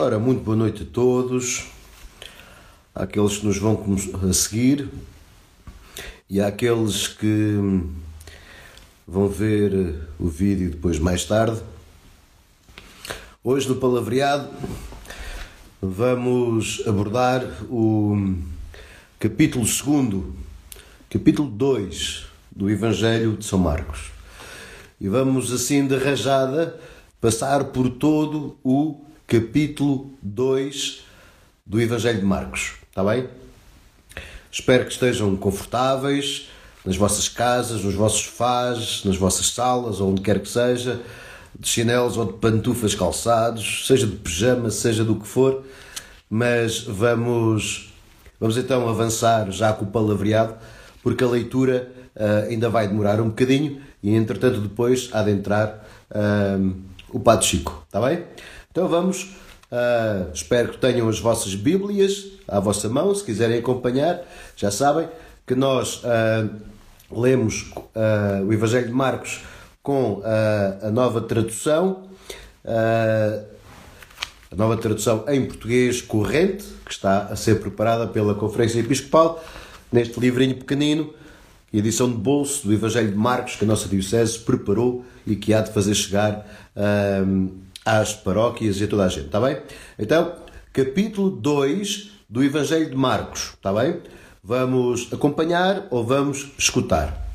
Ora, muito boa noite a todos, àqueles que nos vão a seguir e àqueles que vão ver o vídeo depois mais tarde. Hoje no Palavreado vamos abordar o capítulo 2, capítulo 2 do Evangelho de São Marcos. E vamos assim de rajada passar por todo o capítulo 2 do Evangelho de Marcos. Está bem? Espero que estejam confortáveis nas vossas casas, nos vossos sofás, nas vossas salas, onde quer que seja, de chinelos ou de pantufas calçados, seja de pijama, seja do que for, mas vamos, vamos então avançar já com o palavreado, porque a leitura uh, ainda vai demorar um bocadinho e entretanto depois há de entrar uh, o Padre Chico, está bem? Então vamos, uh, espero que tenham as vossas Bíblias à vossa mão, se quiserem acompanhar, já sabem que nós uh, lemos uh, o Evangelho de Marcos com a nova tradução, a nova tradução em português corrente, que está a ser preparada pela Conferência Episcopal, neste livrinho pequenino, edição de bolso do Evangelho de Marcos, que a nossa Diocese preparou e que há de fazer chegar às paróquias e a toda a gente, está bem? Então, capítulo 2 do Evangelho de Marcos, está bem? Vamos acompanhar ou vamos escutar.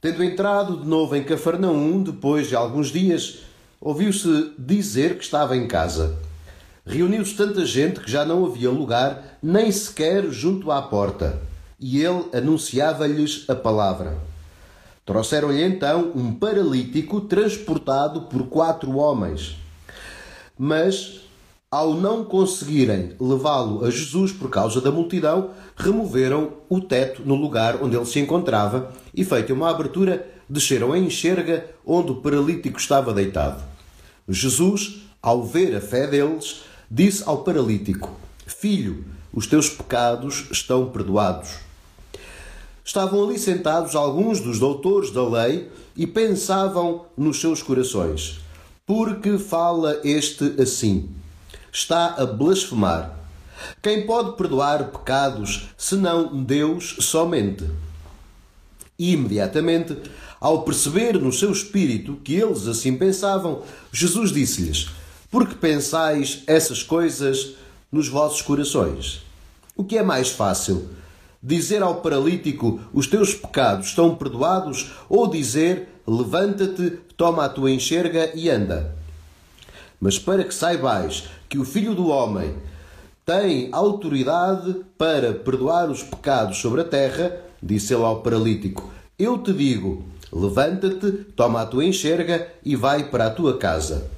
Tendo entrado de novo em Cafarnaum, depois de alguns dias, ouviu-se dizer que estava em casa. Reuniu-se tanta gente que já não havia lugar, nem sequer junto à porta, e ele anunciava-lhes a palavra. Trouxeram-lhe então um paralítico transportado por quatro homens. Mas, ao não conseguirem levá-lo a Jesus por causa da multidão, removeram o teto no lugar onde ele se encontrava e, feita uma abertura, desceram a enxerga onde o paralítico estava deitado. Jesus, ao ver a fé deles, disse ao paralítico: Filho, os teus pecados estão perdoados. Estavam ali sentados alguns dos doutores da lei e pensavam nos seus corações: Por que fala este assim? Está a blasfemar. Quem pode perdoar pecados senão Deus somente? E imediatamente, ao perceber no seu espírito que eles assim pensavam, Jesus disse-lhes: Por que pensais essas coisas nos vossos corações? O que é mais fácil? Dizer ao paralítico: Os teus pecados estão perdoados, ou dizer: Levanta-te, toma a tua enxerga e anda. Mas para que saibais que o Filho do Homem tem autoridade para perdoar os pecados sobre a terra, disse ele ao paralítico: Eu te digo: levanta-te, toma a tua enxerga e vai para a tua casa.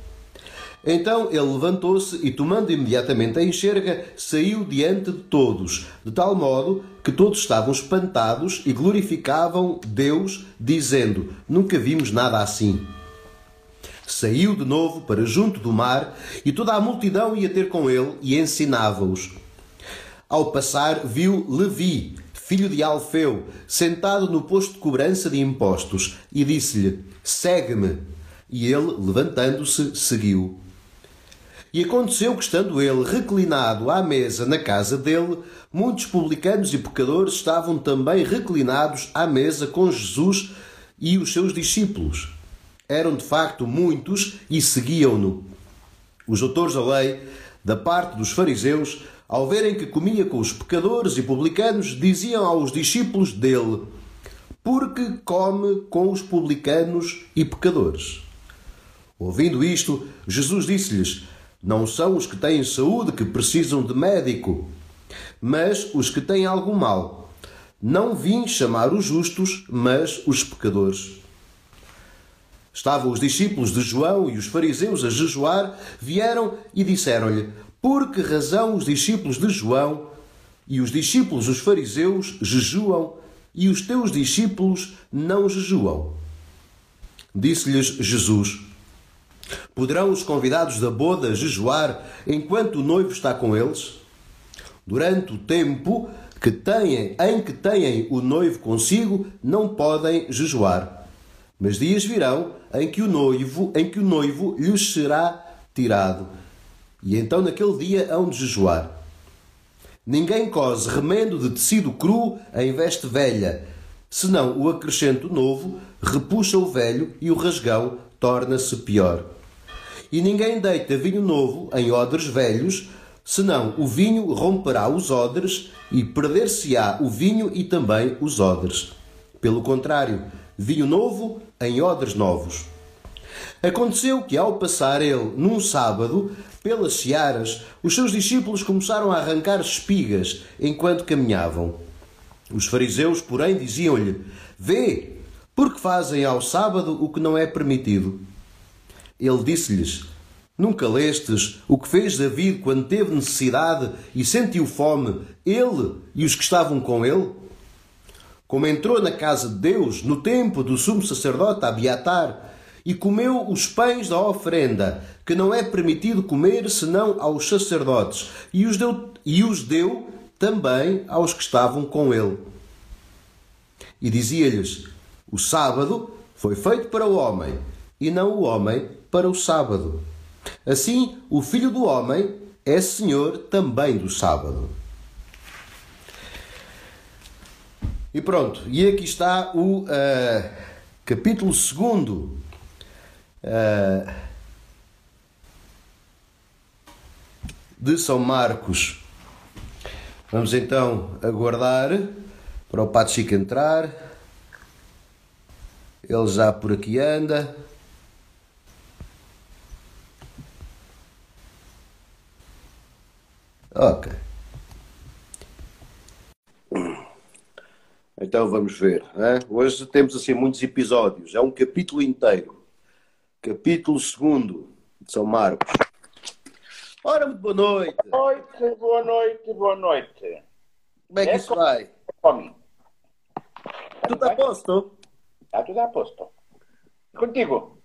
Então ele levantou-se e, tomando imediatamente a enxerga, saiu diante de todos, de tal modo que todos estavam espantados e glorificavam Deus, dizendo: Nunca vimos nada assim. Saiu de novo para junto do mar e toda a multidão ia ter com ele e ensinava-os. Ao passar, viu Levi, filho de Alfeu, sentado no posto de cobrança de impostos, e disse-lhe: Segue-me. E ele, levantando-se, seguiu. E aconteceu que, estando ele reclinado à mesa na casa dele, muitos publicanos e pecadores estavam também reclinados à mesa com Jesus e os seus discípulos. Eram de facto muitos e seguiam-no. Os autores da lei, da parte dos fariseus, ao verem que comia com os pecadores e publicanos, diziam aos discípulos dele: Porque come com os publicanos e pecadores? Ouvindo isto, Jesus disse-lhes: não são os que têm saúde que precisam de médico, mas os que têm algum mal. Não vim chamar os justos, mas os pecadores. Estavam os discípulos de João e os fariseus a jejuar, vieram e disseram-lhe: Por que razão os discípulos de João e os discípulos dos fariseus jejuam e os teus discípulos não jejuam? Disse-lhes Jesus: Poderão os convidados da boda jejuar enquanto o noivo está com eles? Durante o tempo que têm, em que têm o noivo consigo, não podem jejuar. Mas dias virão em que o noivo, em que o noivo lhes será tirado. E então naquele dia hão de jejuar. Ninguém cose remendo de tecido cru em veste velha, senão o acrescento novo repuxa o velho e o rasgão torna-se pior. E ninguém deita vinho novo em odres velhos, senão o vinho romperá os odres e perder-se-á o vinho e também os odres. Pelo contrário, vinho novo em odres novos. Aconteceu que, ao passar ele num sábado pelas searas, os seus discípulos começaram a arrancar espigas enquanto caminhavam. Os fariseus, porém, diziam-lhe: Vê, porque fazem ao sábado o que não é permitido. Ele disse-lhes: Nunca lestes o que fez David quando teve necessidade e sentiu fome, ele e os que estavam com ele? Como entrou na casa de Deus no tempo do sumo sacerdote Abiatar e comeu os pães da oferenda, que não é permitido comer senão aos sacerdotes, e os deu, e os deu também aos que estavam com ele. E dizia-lhes: O sábado foi feito para o homem, e não o homem para o sábado. Assim, o filho do homem é senhor também do sábado. E pronto, e aqui está o uh, capítulo 2 uh, de São Marcos. Vamos então aguardar para o Padre Chico entrar. Ele já por aqui anda. Ok. Então vamos ver. Hein? Hoje temos assim muitos episódios. É um capítulo inteiro capítulo 2 de São Marcos. Ora, muito boa noite. Boa noite, boa noite, boa noite. Como é que é isso vai? Come. Tudo a posto? Está tudo a posto. Contigo?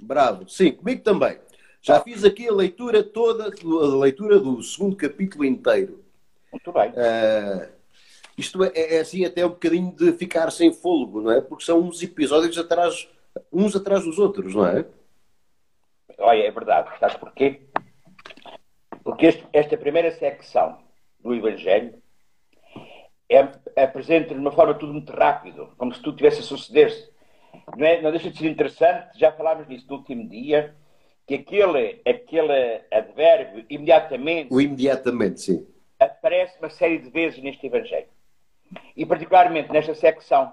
Bravo. Sim, comigo também. Já fiz aqui a leitura toda, a leitura do segundo capítulo inteiro. Muito bem. Uh, isto é, é, assim até um bocadinho de ficar sem fôlego, não é? Porque são uns episódios atrás uns atrás dos outros, não é? Olha, é verdade. Sabes porquê? Porque este, esta primeira secção do Evangelho é, apresenta de uma forma tudo muito rápido, como se tudo tivesse a suceder-se. Não, é, não deixa de ser interessante, já falámos nisso no último dia, que aquele, aquele advérbio imediatamente. O imediatamente, sim. Aparece uma série de vezes neste Evangelho. E particularmente nesta secção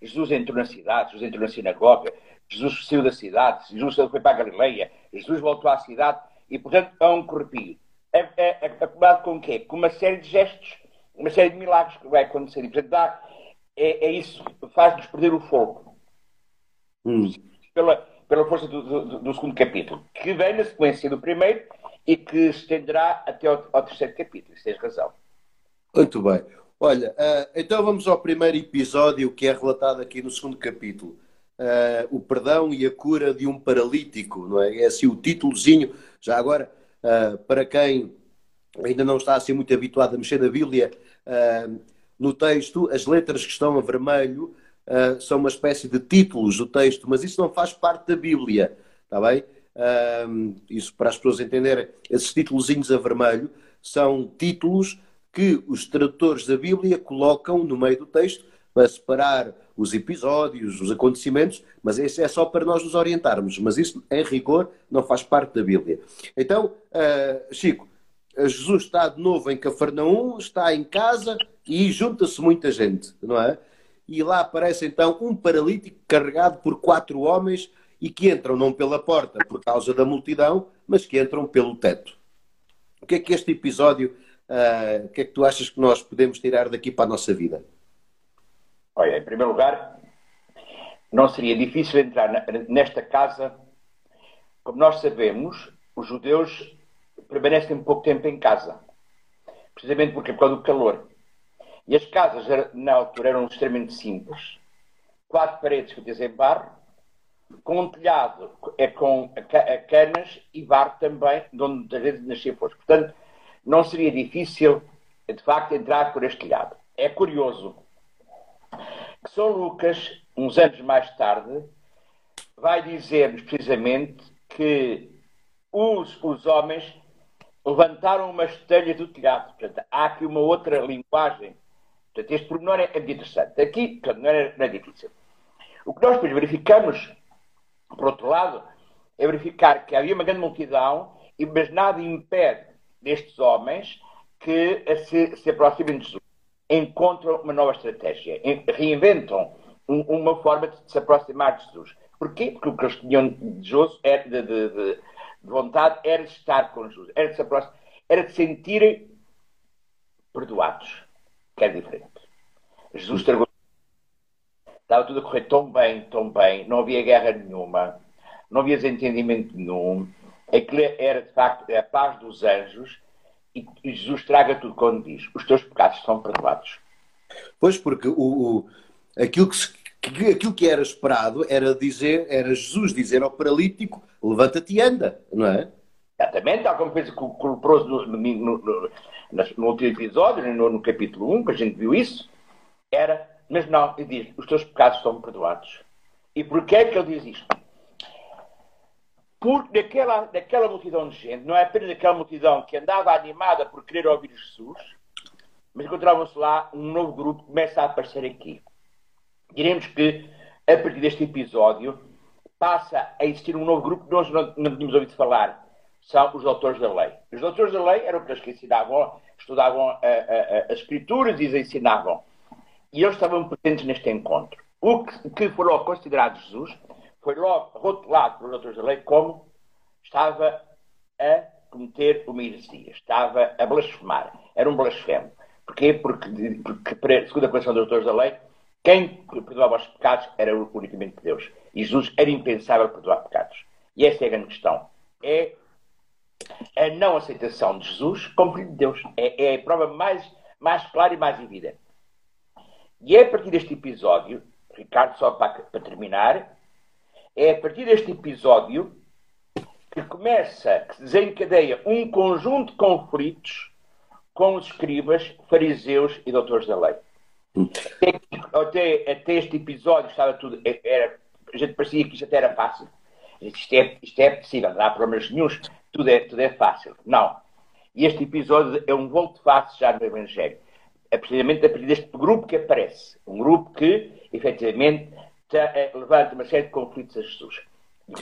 Jesus entrou na cidade, Jesus entrou na sinagoga, Jesus saiu da cidade, Jesus foi para a Galileia, Jesus voltou à cidade e, portanto, é um corrupio. É, é, é acumulado com o quê? Com uma série de gestos, uma série de milagres que vai acontecer. E, portanto, dá, é, é isso, faz-nos perder o fogo. Hum. Pela, pela força do, do, do, segundo capítulo, que vem na sequência do primeiro e que se estenderá até ao, ao terceiro capítulo. Tens razão. Muito bem. Olha, uh, então vamos ao primeiro episódio que é relatado aqui no segundo capítulo. Uh, o perdão e a cura de um paralítico, não é? É assim o títulozinho. Já agora, uh, para quem ainda não está assim muito habituado a mexer na Bíblia, no texto, as letras que estão a vermelho são uma espécie de títulos do texto, mas isso não faz parte da Bíblia, está bem? isso para as pessoas entenderem, esses títulozinhos a vermelho são títulos que os tradutores da Bíblia colocam no meio do texto para separar os episódios, os acontecimentos, mas isso é só para nós nos orientarmos. Mas isso, em rigor, não faz parte da Bíblia. Então, uh, Chico, Jesus está de novo em Cafarnaum, está em casa e junta-se muita gente, não é? E lá aparece então um paralítico carregado por quatro homens e que entram não pela porta por causa da multidão, mas que entram pelo teto. O que é que este episódio Uh, o que é que tu achas que nós podemos tirar daqui para a nossa vida? Olha, em primeiro lugar, não seria difícil entrar nesta casa. Como nós sabemos, os judeus permanecem pouco tempo em casa, precisamente porque por causa do calor. E as casas, na altura, eram extremamente simples. Quatro paredes feitas em barro, com um telhado é com canas e barro também, de onde às vezes nascia fosse. Portanto, não seria difícil, de facto, entrar por este lado. É curioso que São Lucas, uns anos mais tarde, vai dizer-nos precisamente que os, os homens levantaram uma estelha do telhado. Portanto, há aqui uma outra linguagem. Portanto, este pormenor é, muito interessante. Aqui, portanto, não, é, não é difícil. O que nós depois verificamos, por outro lado, é verificar que havia uma grande multidão, mas nada impede destes homens que se, se aproximem de Jesus. Encontram uma nova estratégia, reinventam uma forma de se aproximar de Jesus. Porquê? Porque o que eles tinham de, Jesus era de, de, de de vontade era de estar com Jesus, era de se aproximar, era de sentir perdoados, que é diferente. Jesus estragou. Estava tudo a correr tão bem, tão bem, não havia guerra nenhuma, não havia desentendimento nenhum. Aquilo era de facto a paz dos anjos e Jesus traga tudo quando diz: os teus pecados são perdoados. Pois, porque o, o aquilo que se que aquilo que era esperado era dizer, era Jesus dizer ao paralítico, levanta-te e anda, não é? Exatamente, tal como fez com o leproso no, no, no, no, último episódio, no, no capítulo 1, que a gente viu isso, era, mas não, ele diz, os teus pecados estão perdoados. E porquê é que ele diz isto? Porque daquela, daquela multidão de gente, não é apenas aquela multidão que andava animada por querer ouvir Jesus, mas encontravam-se lá um novo grupo que começa a aparecer aqui diremos que, a partir deste episódio, passa a existir um novo grupo que nós não, não tínhamos ouvido falar. São os doutores da lei. Os doutores da lei eram aqueles que ensinavam, estudavam a, a, a, as escrituras e as ensinavam. E eles estavam presentes neste encontro. O que, que foi logo considerado Jesus foi logo rotulado pelos doutores da lei como estava a cometer uma heresia, estava a blasfemar. Era um blasfemo. Porquê? Porque, porque segundo a condição dos doutores da lei, quem perdoava os pecados era unicamente Deus. E Jesus era impensável perdoar pecados. E essa é a grande questão. É a não aceitação de Jesus como filho de Deus. É, é a prova mais, mais clara e mais evidente. E é a partir deste episódio, Ricardo, só para, para terminar, é a partir deste episódio que começa, que se desencadeia um conjunto de conflitos com os escribas, fariseus e doutores da lei. Até, até, este episódio estava tudo. Era, a gente parecia que isto até era fácil. Isto é, isto é possível, não há problemas nenhums, tudo é, tudo é fácil. Não. E este episódio é um volto fácil já no Evangelho. É precisamente a partir deste grupo que aparece. Um grupo que, efetivamente, levanta uma série de conflitos a Jesus.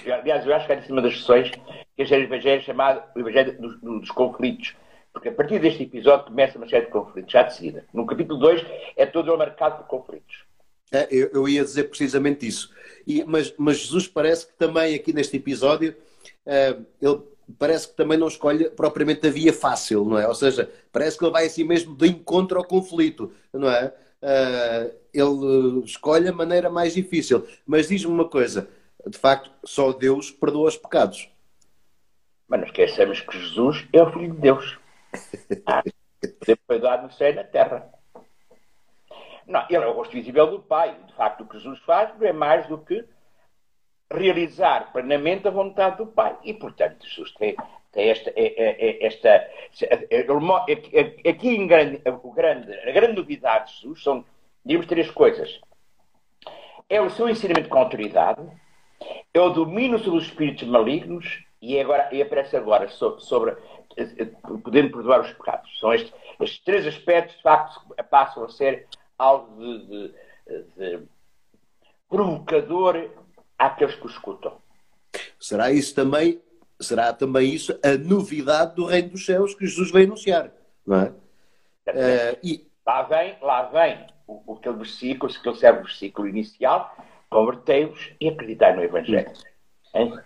Aliás, eu acho que é de cima das sessões que este Evangelho é chamado o Evangelho dos, dos conflitos porque a partir deste episódio começa uma série de conflitos, já de seguida. No capítulo 2 é todo marcado por conflitos. É, eu, eu, ia dizer precisamente isso. E, mas, mas, Jesus parece que também aqui neste episódio, uh, ele parece que também não escolhe propriamente a via fácil, não é? Ou seja, parece que ele vai assim mesmo de encontro ao conflito, não é? Uh, ele escolhe a maneira mais difícil. Mas diz-me uma coisa, de facto, só Deus perdoa os pecados. Mas não esqueçamos que Jesus é o Filho de Deus. Sempre foi dado no céu e na terra. Não, ele é o rosto visível do Pai. De facto, o que Jesus faz não é mais do que realizar plenamente a vontade do Pai. E, portanto, Jesus tem, tem esta, é, é, é, esta, aqui em grande, o grande, a grande novidade de Jesus são, digamos, três coisas. É o seu ensinamento com autoridade, é o domínio sobre os espíritos malignos e, agora, e aparece agora sobre podendo perdoar os pecados. São estes, estes três aspectos, de facto, passam a ser algo de, de, de provocador àqueles que o escutam. Será isso também, será também isso a novidade do reino dos céus que Jesus veio anunciar, não é? Uh, e... Lá vem, lá vem o, aquele versículo, aquele serve o versículo inicial, convertei-vos e acreditai no Evangelho. Hein?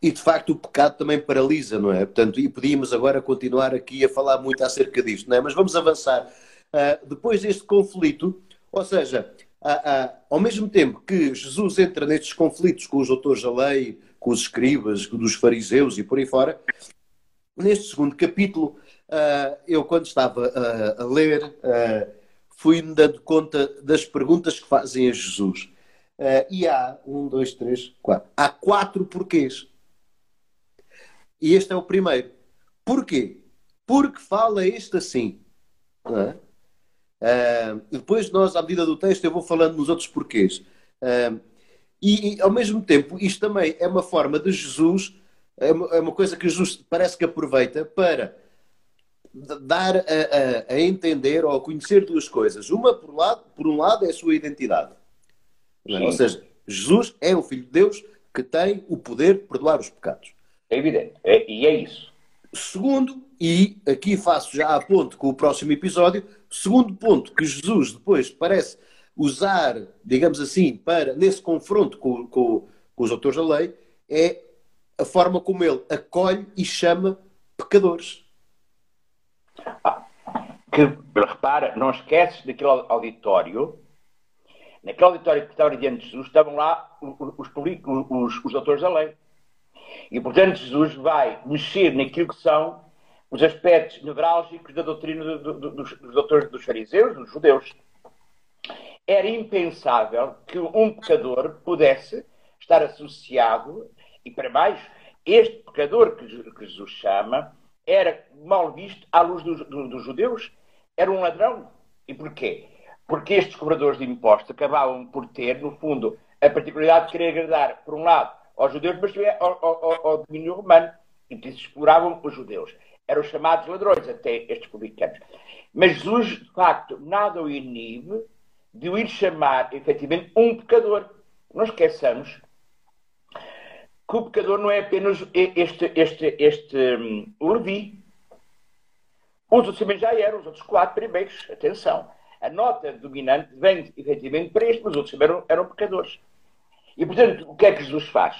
E de facto o pecado também paralisa, não é? Portanto, e podíamos agora continuar aqui a falar muito acerca disto, não é? Mas vamos avançar. Uh, depois deste conflito, ou seja, uh, uh, ao mesmo tempo que Jesus entra nestes conflitos com os doutores da lei, com os escribas, com os fariseus e por aí fora, neste segundo capítulo, eu quando estava a ler, fui-me dando conta das perguntas que fazem a Jesus. e há um, dois, três, quatro. Há quatro porquês. E este é o primeiro. Porquê? Porque fala este assim. É? Uh, depois nós, à medida do texto, eu vou falando nos outros porquês. Uh, e, e, ao mesmo tempo, isto também é uma forma de Jesus é uma, é uma coisa que Jesus parece que aproveita para dar a, a, a, entender ou a conhecer duas coisas. Uma, por, lado, por um lado, é a sua identidade. É? Ou seja, Jesus é o Filho de Deus que tem o poder de perdoar os pecados. É evidente. É, e é isso. Segundo, e aqui faço já a ponto com o próximo episódio, segundo ponto que Jesus depois parece usar, digamos assim, para nesse confronto com, com, com os autores da lei, é a forma como ele acolhe e chama pecadores. Ah, que, repara, não esqueces daquele auditório, naquele auditório que estava diante de Jesus, estavam lá os, os, os, os autores da lei. E, portanto, Jesus vai mexer naquilo que são os aspectos nevrálgicos da doutrina do, do, dos, doutores dos fariseus, dos judeus. Era impensável que um pecador pudesse estar associado, e para mais, este pecador que, Jesus chama era mal visto à luz dos, dos judeus, era um ladrão. E porquê? Porque estes cobradores de impostos acabavam por ter, no fundo, a particularidade de querer agradar, por um lado, aos judeus, mas também ao, ao, ao domínio romano. E que exploravam os judeus. Eram os chamados ladrões, até estes publicanos. Mas Jesus, de facto, nada o inibe de o ir chamar, efetivamente, um pecador. Não esqueçamos que o pecador não é apenas este, este, este um, Levi. Os outros também já eram, os outros quatro primeiros. Atenção. A nota dominante vem, efetivamente, para este, mas os outros também eram, eram pecadores. E, portanto, o que é que Jesus faz?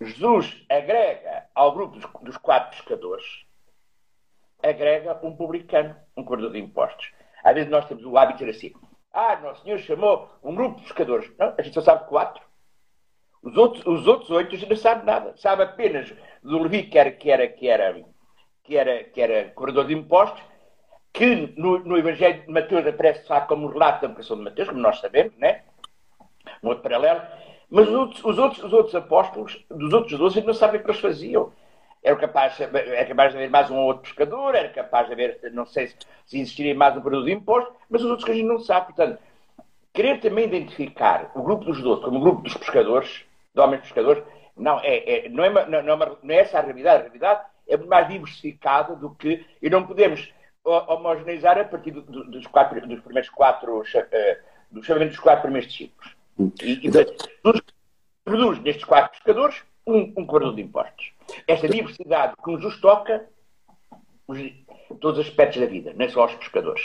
Jesus agrega ao grupo dos, dos quatro pescadores, agrega um publicano, um cobrador de impostos. Às vezes nós temos o hábito de dizer assim, ah, Nosso Senhor chamou um grupo de pescadores. Não, a gente só sabe quatro. Os outros, os outros oito a gente não sabe nada. Sabe apenas do Levi, que era, que era, que era, que era, que era cobrador de impostos, que no, no Evangelho de Mateus aparece só como relato da vocação de Mateus, como nós sabemos, né? Um outro paralelo. Mas os outros, os outros, os outros apóstolos, dos outros doze, não sabem o que eles faziam. Era capaz, era capaz de haver mais um ou outro pescador, era capaz de haver, não sei se, se existiria mais um produto de imposto, mas os outros que a gente não sabe. Portanto, querer também identificar o grupo dos doze como o grupo dos pescadores, de homens pescadores, não é, é não, é, não, não, é, não é essa a realidade. A realidade é muito mais diversificada do que. E não podemos homogeneizar a partir do, do, dos, quatro, dos primeiros quatro. Uh, do chamamento dos quatro primeiros discípulos. E, e então, produz, produz nestes quatro pescadores um, um cobrador de impostos. Esta diversidade que nos toca os, todos os aspectos da vida, não é só os pescadores.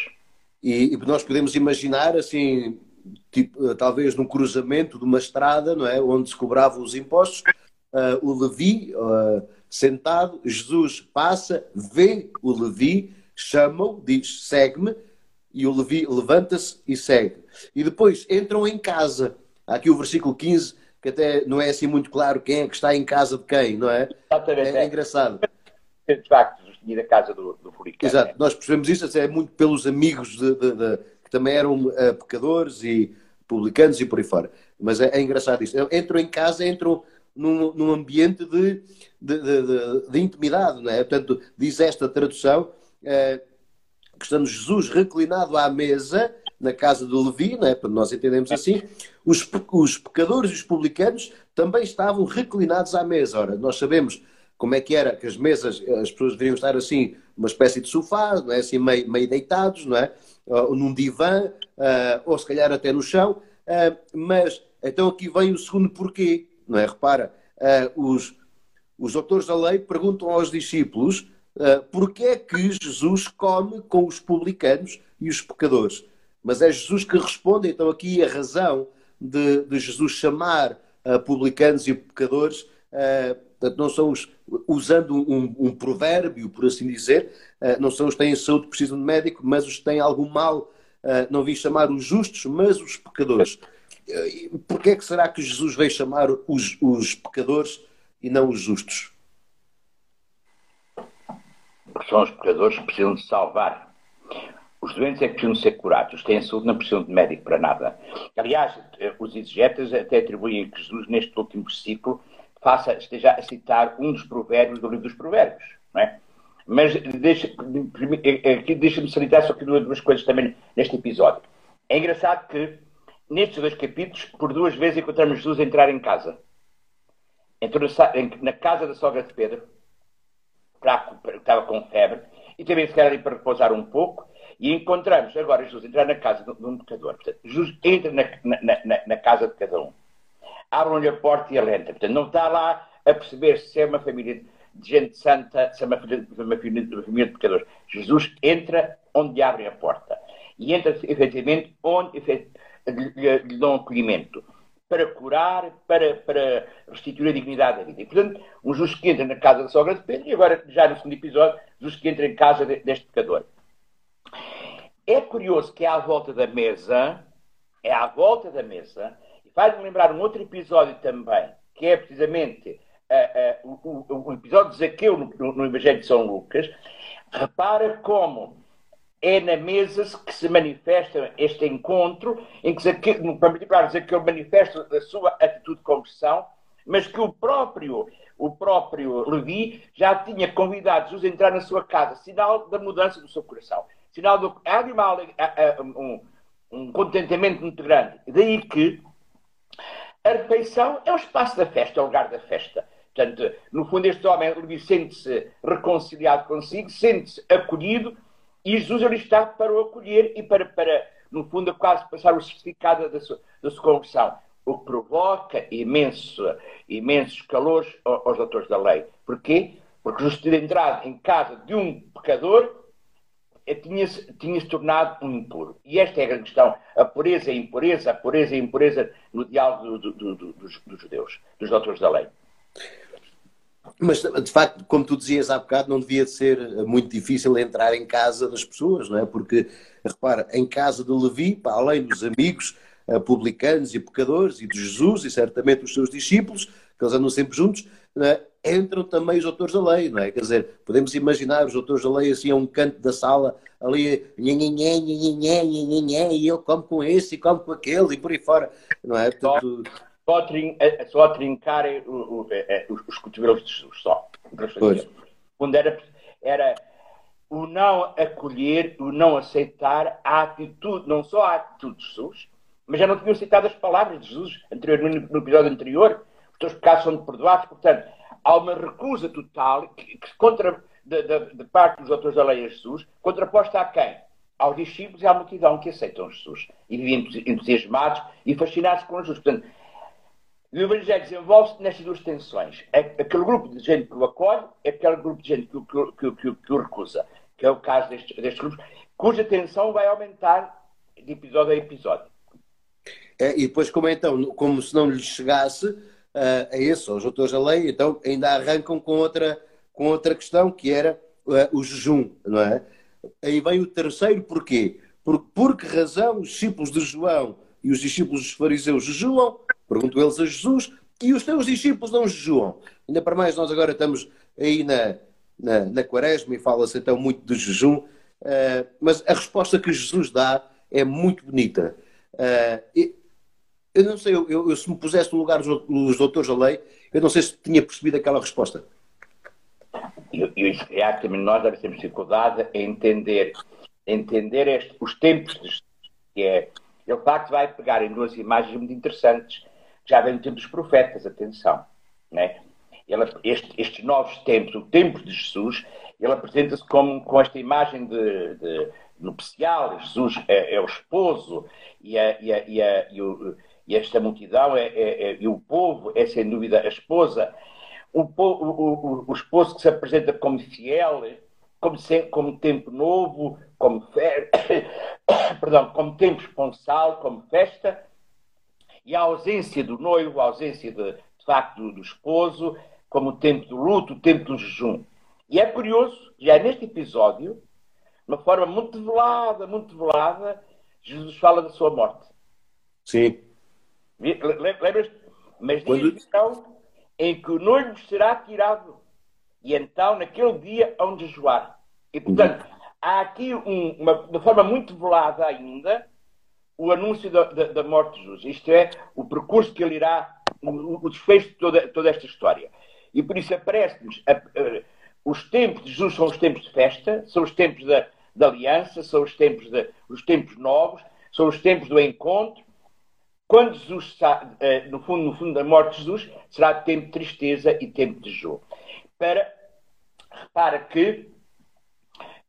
E, e nós podemos imaginar assim, tipo, eh, talvez num cruzamento de uma estrada, não é, onde se cobravam os impostos, uh, o Levi uh, sentado, Jesus passa, vê o Levi, chama-o, diz segue-me, e o Levi levanta-se e segue. E depois entram em casa. Há aqui o versículo 15, que até não é assim muito claro quem é que está em casa de quem, não é? Exatamente. É, é engraçado. De facto, da casa do, do Furicano. Exato, nós percebemos isso é muito pelos amigos de, de, de, que também eram uh, pecadores e publicanos e por aí fora. Mas é, é engraçado isso. Entram em casa, entram num, num ambiente de, de, intimidade, não é? Portanto, diz esta tradução uh, que estamos Jesus reclinado à mesa na casa de Levi, não é? para nós entendemos assim, os, os pecadores e os publicanos também estavam reclinados à mesa. Ora, nós sabemos como é que era, que as mesas, as pessoas deveriam estar assim, uma espécie de sofá, não é? assim, meio, meio deitados, não é? Ou num divã, uh, ou se calhar até no chão, uh, mas então aqui vem o segundo porquê, não é? Repara, uh, os, os autores da lei perguntam aos discípulos uh, porquê é que Jesus come com os publicanos e os pecadores. Mas é Jesus que responde, então aqui a razão de, de Jesus chamar uh, publicanos e pecadores, uh, portanto, não são os, usando um, um, provérbio, por assim dizer, uh, não são os que têm saúde precisam de médico, mas os que têm algum mal, não vi chamar os justos, mas os pecadores. Porquê é que será que Jesus veio chamar os, os pecadores e não os justos? Porque são os pecadores que precisam de salvar. Os doentes é que precisam ser curados, os que têm saúde não precisam de médico para nada. Aliás, eh, os exegetas até atribuem que Jesus, neste último versículo, faça, esteja a citar um dos provérbios do livro dos provérbios. Não é? Mas deixa, aqui deixa-me salientar só aqui duas coisas também neste episódio. É engraçado que nestes dois capítulos, por duas vezes encontramos Jesus entrar em casa. entrou na casa da sogra de Pedro, para, estava com febre, e também se ali para repousar um pouco, e encontramos agora Jesus entrar na casa de um pecador. Portanto, Jesus entra na, na, na, na casa de cada um. Abre-lhe a porta e ele entra. Portanto, não está lá a perceber se é uma família de gente santa, se é uma família, uma família, uma família de pecadores. Jesus entra onde abrem a porta. E entra, efetivamente, onde lhe, dão acolhimento para curar, para, para restituir a dignidade da vida. E, portanto, um justo que entra na casa da sogra de Pedro, e agora, já no segundo episódio, justo que entra em casa de, deste pecador. É curioso que é à volta da mesa, é à volta da mesa, e faz-me lembrar um outro episódio também, que é precisamente uh, uh, o, o, o, episódio de Zaqueu no, no Evangelho de São Lucas. Repara como é na mesa que se manifesta este encontro, em que Zaqueu, no particular Zaqueu manifesta a sua atitude de conversão, mas que o próprio, o próprio Levi já tinha convidado Jesus a entrar na sua casa, sinal da mudança do seu coração. Sinal do, há de uma, um, um contentamento muito grande. Daí que a refeição é o espaço da festa, é o lugar da festa. Portanto, no fundo, este homem sente-se reconciliado consigo, sente-se acolhido, e Jesus ali está para o acolher e para, para no fundo, quase passar o certificado da sua, da sua conversão. O que provoca imenso, imensos calores aos doutores da lei. Porquê? Porque Jesus ter entrado em casa de um pecador tinha-se tinha tornado um impuro. E esta é a grande questão. A pureza e impureza, a pureza e impureza no diálogo do, do, do, dos, dos judeus, dos doutores da lei. Mas, de facto, como tu dizias há bocado, não devia ser muito difícil entrar em casa das pessoas, não é? Porque, repara, em casa de Levi, para além dos amigos eh, publicanos e pecadores e de Jesus e certamente os seus discípulos, que eles andam sempre juntos, é? Entram também os autores da lei, não é? Quer dizer, podemos imaginar os autores da lei assim a um canto da sala, ali, nhê, nhê, nhê, e ele come com esse e come com aquele e por aí fora, não é? Portanto, só, trin, só a trincar o, o, os, os cotovelos de Jesus, só. Quando era, era o não acolher, o não aceitar a atitude, não só a atitude de Jesus, mas já não tinham aceitado as palavras de Jesus anterior, no, no episódio anterior. Os teus pecados são perdoados, portanto, há uma recusa total que, que contra, de, de, de, parte dos autores da lei a Jesus, contraposta a quem? Aos discípulos e à multidão que aceitam Jesus e vivem entusiasmados e fascinados com Jesus. Portanto, o Evangelho desenvolve-se nestas duas tensões. É aquele grupo de gente que o acolhe, é aquele grupo de gente que, que, que, que o recusa, que é o caso destes, destes grupos, cuja tensão vai aumentar de episódio a episódio. É, e depois, como então, como se não lhes chegasse uh, a esse, aos autores da lei, então ainda arrancam com outra, com outra questão, que era uh, o jejum, não é? Aí vem o terceiro porquê. Por, por que razão os discípulos de João e os discípulos dos fariseus jejuam Perguntam eles a Jesus, e os teus discípulos não jejuam. Ainda para mais, nós agora estamos aí na, na, na quaresma e fala-se então muito de jejum, uh, mas a resposta que Jesus dá é muito bonita. Uh, eu não sei, eu, eu, se me pusesse no lugar dos, doutores da lei, eu não sei se tinha percebido aquela resposta. Eu, eu, é que nós temos dificuldade em entender, entender este, os tempos que é, ele de facto vai pegar em duas imagens muito interessantes já vem do tempo dos profetas, atenção. Né? Ele, este, estes novos tempos, o tempo de Jesus, ele apresenta-se como com esta imagem de, de nupcial, Jesus é, é, o esposo e, a, e, a, e, a, e, o, e esta multidão é, é, é, e o povo é sem dúvida a esposa. O, o, o, o esposo que se apresenta como fiel, como, como tempo novo, como, fe... Perdão, como tempo esponsal, como festa, e a ausência do noivo, a ausência de, de facto do, do esposo, como o tempo do luto, o tempo do jejum. E é curioso, já neste episódio, de uma forma muito velada, muito velada, Jesus fala da sua morte. Sim. Lembras? Mas diz Quando... então em que o noivo será tirado. E então, naquele dia, hão de jejuar. E, portanto, uhum. há aqui um, uma, de forma muito velada ainda, o anúncio da, da, da, morte de Jesus. Isto é, o percurso que ele irá, o, o desfecho de toda, toda esta história. E por isso aparece-nos os tempos de Jesus são os tempos de festa, são os tempos da, da aliança, são os tempos, de, os tempos novos, são os tempos do encontro. Quando Jesus está, uh, no fundo, no fundo da morte de Jesus, será tempo de tristeza e tempo de jogo. Para, repara que,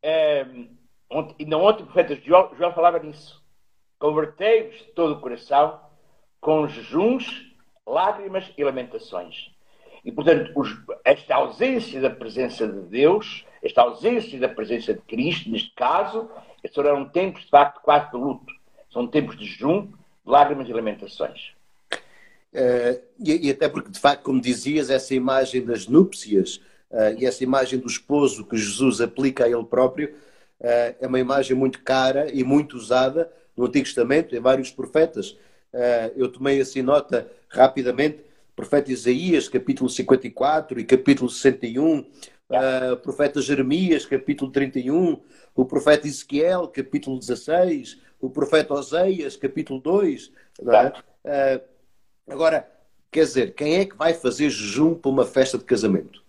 um, ontem, ainda ontem o profeta João, João falava nisso. Convertei-vos de todo o coração com jejuns, lágrimas e lamentações. E, portanto, os, esta ausência da presença de Deus, esta ausência da presença de Cristo, neste caso, serão tempos, de facto, quase de luto. São tempos de jejum, lágrimas e lamentações. Uh, e, e, até porque, de facto, como dizias, essa imagem das núpcias uh, e essa imagem do esposo que Jesus aplica a ele próprio uh, é uma imagem muito cara e muito usada no Antigo Testamento, em vários profetas. eu tomei assim nota rapidamente, profeta Isaías, capítulo 54 e capítulo 61, yeah. o profeta Jeremias, capítulo 31, o profeta Ezequiel, capítulo 16, o profeta Oseias, capítulo 2. É? Uh, agora, quer dizer, quem é que vai fazer jejum para uma festa de casamento?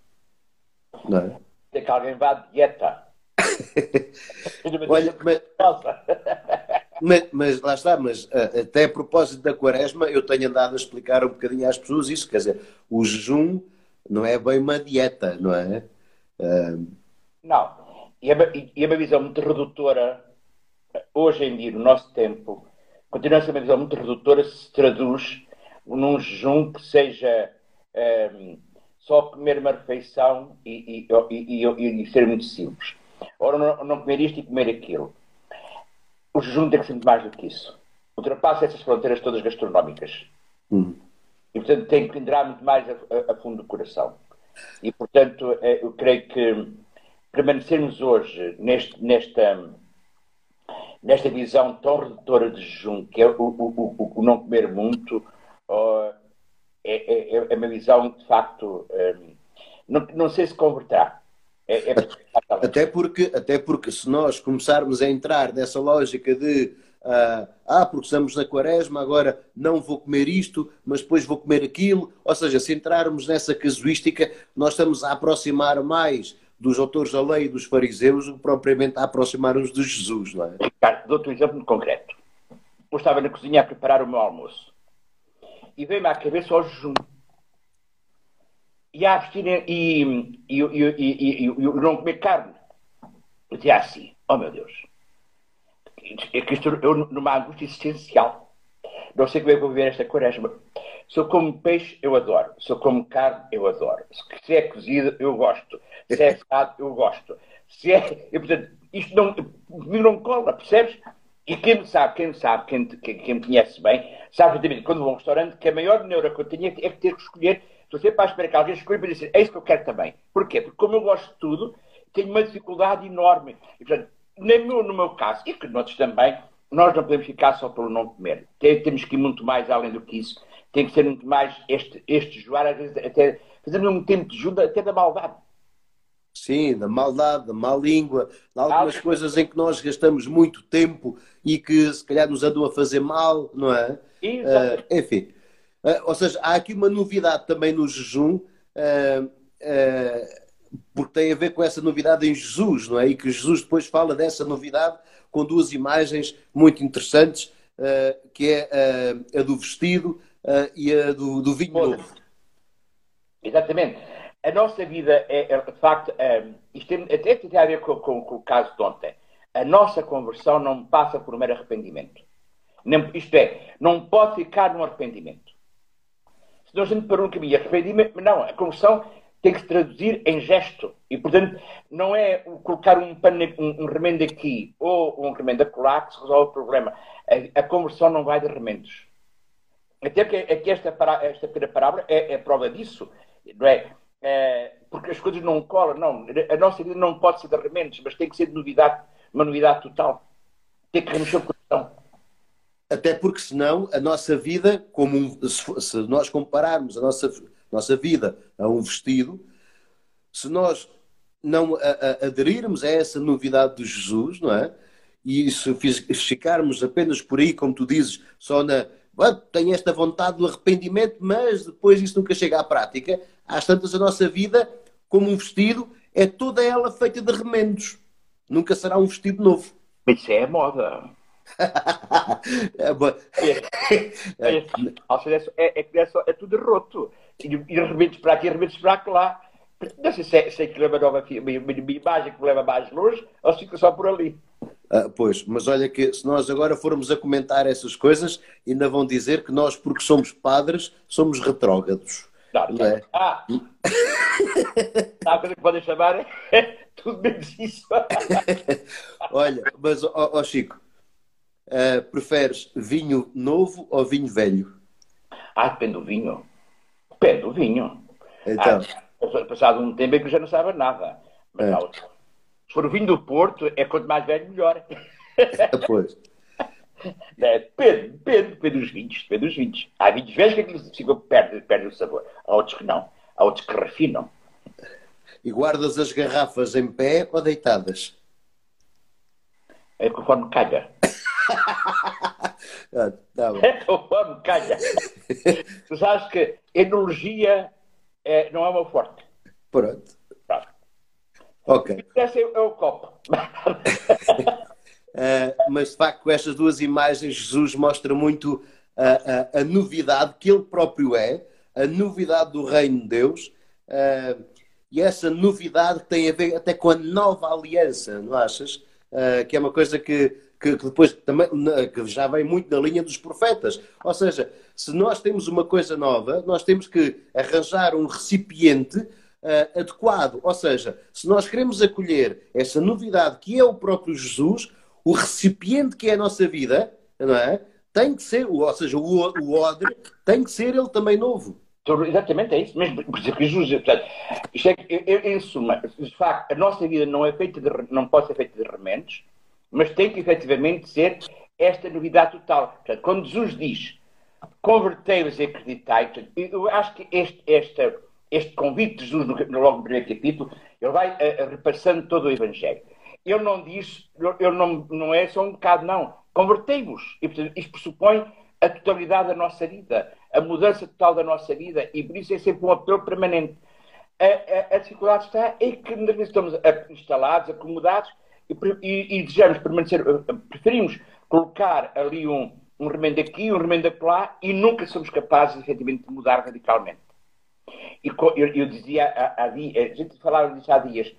Não é? Tem que alguém vá de dieta. Olha, mas, mas, mas, lá está, mas uh, até a propósito da quaresma, eu tenho andado a explicar um bocadinho às pessoas isso, quer dizer, o jejum não é bem uma dieta, não é? Uh... Não, e é, e é uma visão muito redutora hoje em dia, no nosso tempo, continua a ser uma visão muito redutora se traduz num jejum que seja um, ehm, só comer uma refeição e, e, e, e, ser muito simples. Ora, não, não, comer isto e comer aquilo. O jejum tem que ser muito mais do que isso. Ultrapassa essas fronteiras todas gastronómicas. Hum. E, portanto, tem que entrar muito mais a, a, a, fundo do coração. E, portanto, eh, eu creio que permanecermos hoje neste, nesta nesta visão tão redutora de jejum, que é o, o, o, o não comer muito, uh, é, é, é, uma visão de facto. Um, não, não sei se converterá. É, é até, porque, até porque se nós começarmos a entrar nessa lógica de uh, ah, porque estamos na quaresma, agora não vou comer isto, mas depois vou comer aquilo, ou seja, se entrarmos nessa casuística, nós estamos a aproximar mais dos autores da lei e dos fariseus propriamente a aproximar-nos de Jesus, não é? Ricardo, dou-te um exemplo concreto. Eu estava na cozinha a preparar o meu almoço e veio-me à cabeça o jejum. E a abstinência e, e, e, e, não comer carne. Eu dizia assim, oh meu Deus, é estou eu numa angústia existencial. Não sei como é que vou viver esta quaresma. Se eu como peixe, eu adoro. Se eu como carne, eu adoro. Se é cozido, eu gosto. Se é assado, eu gosto. Se é. Portanto, isto não, não cola, percebes? E quem me sabe, quem me sabe, quem, quem, quem me conhece bem, sabe exatamente quando vou a um restaurante que a maior neura que eu tenho é que ter que escolher. Estou sempre à espera que alguém escolha para dizer é isso que eu quero também. Porquê? Porque como eu gosto de tudo, tenho uma dificuldade enorme. E, portanto, no no meu caso, e que noutros também, nós não podemos ficar só pelo não comer. Temos que ir muito mais além do que isso tem que ser muito mais este, este joar, às vezes até fazendo um tempo de junta até da maldade. Sim, da maldade, da má língua, de algumas ah, coisas em que nós gastamos muito tempo e que se calhar nos andam a fazer mal, não é? Uh, enfim. Uh, ou seja, há aqui uma novidade também no jejum, uh, porque tem a ver com essa novidade em Jesus, não é? E que Jesus depois fala dessa novidade com duas imagens muito interessantes, que é a do vestido uh, e a do, do vinho novo. Exatamente. A nossa vida é, é de facto, um, isto tem, até tem a ver com, com, com, o caso de ontem. A nossa conversão não passa por um mero arrependimento. Nem, isto é, não pode ficar num arrependimento. Se a gente para um caminho arrependimento, não, a conversão tem que se traduzir em gesto. E, portanto, não é colocar um, um, um remendo aqui ou um remendo acolá que se resolve o problema. A, a conversão não vai de remendos. Até que, é que esta, esta pequena parábola é, é prova disso, não é? é? Porque as coisas não colam, não. A nossa vida não pode ser de remendos, mas tem que ser de novidade, uma novidade total. Tem que remexer o coração. Até porque senão a nossa vida, como um, se, se, nós compararmos a nossa, nossa vida a um vestido, se nós não a, a, aderirmos a essa novidade de Jesus, não é? E se ficarmos apenas por aí, como tu dizes, só na, tenho esta vontade do arrependimento, mas depois isso nunca chega à prática. Às tantas, a nossa vida, como um vestido, é toda ela feita de remendos. Nunca será um vestido novo. Mas isso é a moda. é, é, é, é, é, é tudo roto. E, e rebentos para aqui, rebentos para lá. Não sei se, é, se é que leva nova uma, uma imagem que me leva mais longe ou se fica só por ali. Ah, pois, mas olha que se nós agora formos a comentar essas coisas, ainda vão dizer que nós, porque somos padres, somos retrógrados. Não, não é? Ah! Há coisa que podem chamar é tudo menos isso. olha, mas, ó, ó Chico, uh, preferes vinho novo ou vinho velho? Ah, depende do vinho. Depende do vinho. Então. Ah, passado um tempo é que já não sabe nada. Mas, é. Se for vinho do Porto, é quanto mais velho, melhor. Pois. É, depende, depende, depende dos vinhos, depende dos vinhos. Há vinhos velhos que aquilo ficam, perde, perde o sabor. Há outros que não. Há outros que refinam. E guardas as garrafas em pé ou deitadas? É conforme calha. ah, tá é conforme calha. tu sabes que enologia é, não é uma forte. Pronto. Ok. Esse é o copo. uh, mas de facto, com estas duas imagens, Jesus mostra muito a, a, a, novidade que ele próprio é, a novidade do reino de Deus, uh, e essa novidade tem a ver até com a nova aliança, não achas? Uh, que é uma coisa que, que, que, depois também que já vem muito na linha dos profetas. Ou seja, se nós temos uma coisa nova, nós temos que arranjar um recipiente uh, adequado. Ou seja, se nós queremos acolher essa novidade que é o próprio Jesus, o recipiente que é a nossa vida, não é? Tem que ser, ou seja, o, o odre tem que ser ele também novo. Exatamente, é isso mesmo. Por isso que Jesus, portanto, isto é, em suma, de facto, a nossa vida não, é feita de, não pode ser feita de remendos, mas tem que efetivamente ser esta novidade total. Portanto, quando Jesus diz convertei-vos e acreditai, eu acho que este, esta, este convite de Jesus, no, logo no primeiro capítulo, ele vai uh, repassando todo o Evangelho. Ele não diz, ele não, não é só um bocado, não. Convertei-vos. Isto pressupõe a totalidade da nossa vida, a mudança total da nossa vida, e por isso é sempre um apelo permanente. A, a, a dificuldade está em que muitas vezes estamos instalados, acomodados, e, e, e desejamos permanecer, eh, preferimos colocar ali um, um remendo aqui, um remendo lá, e nunca somos capazes, efetivamente, de mudar radicalmente. E eu, eu dizia há, dias, a gente falava disso há dias,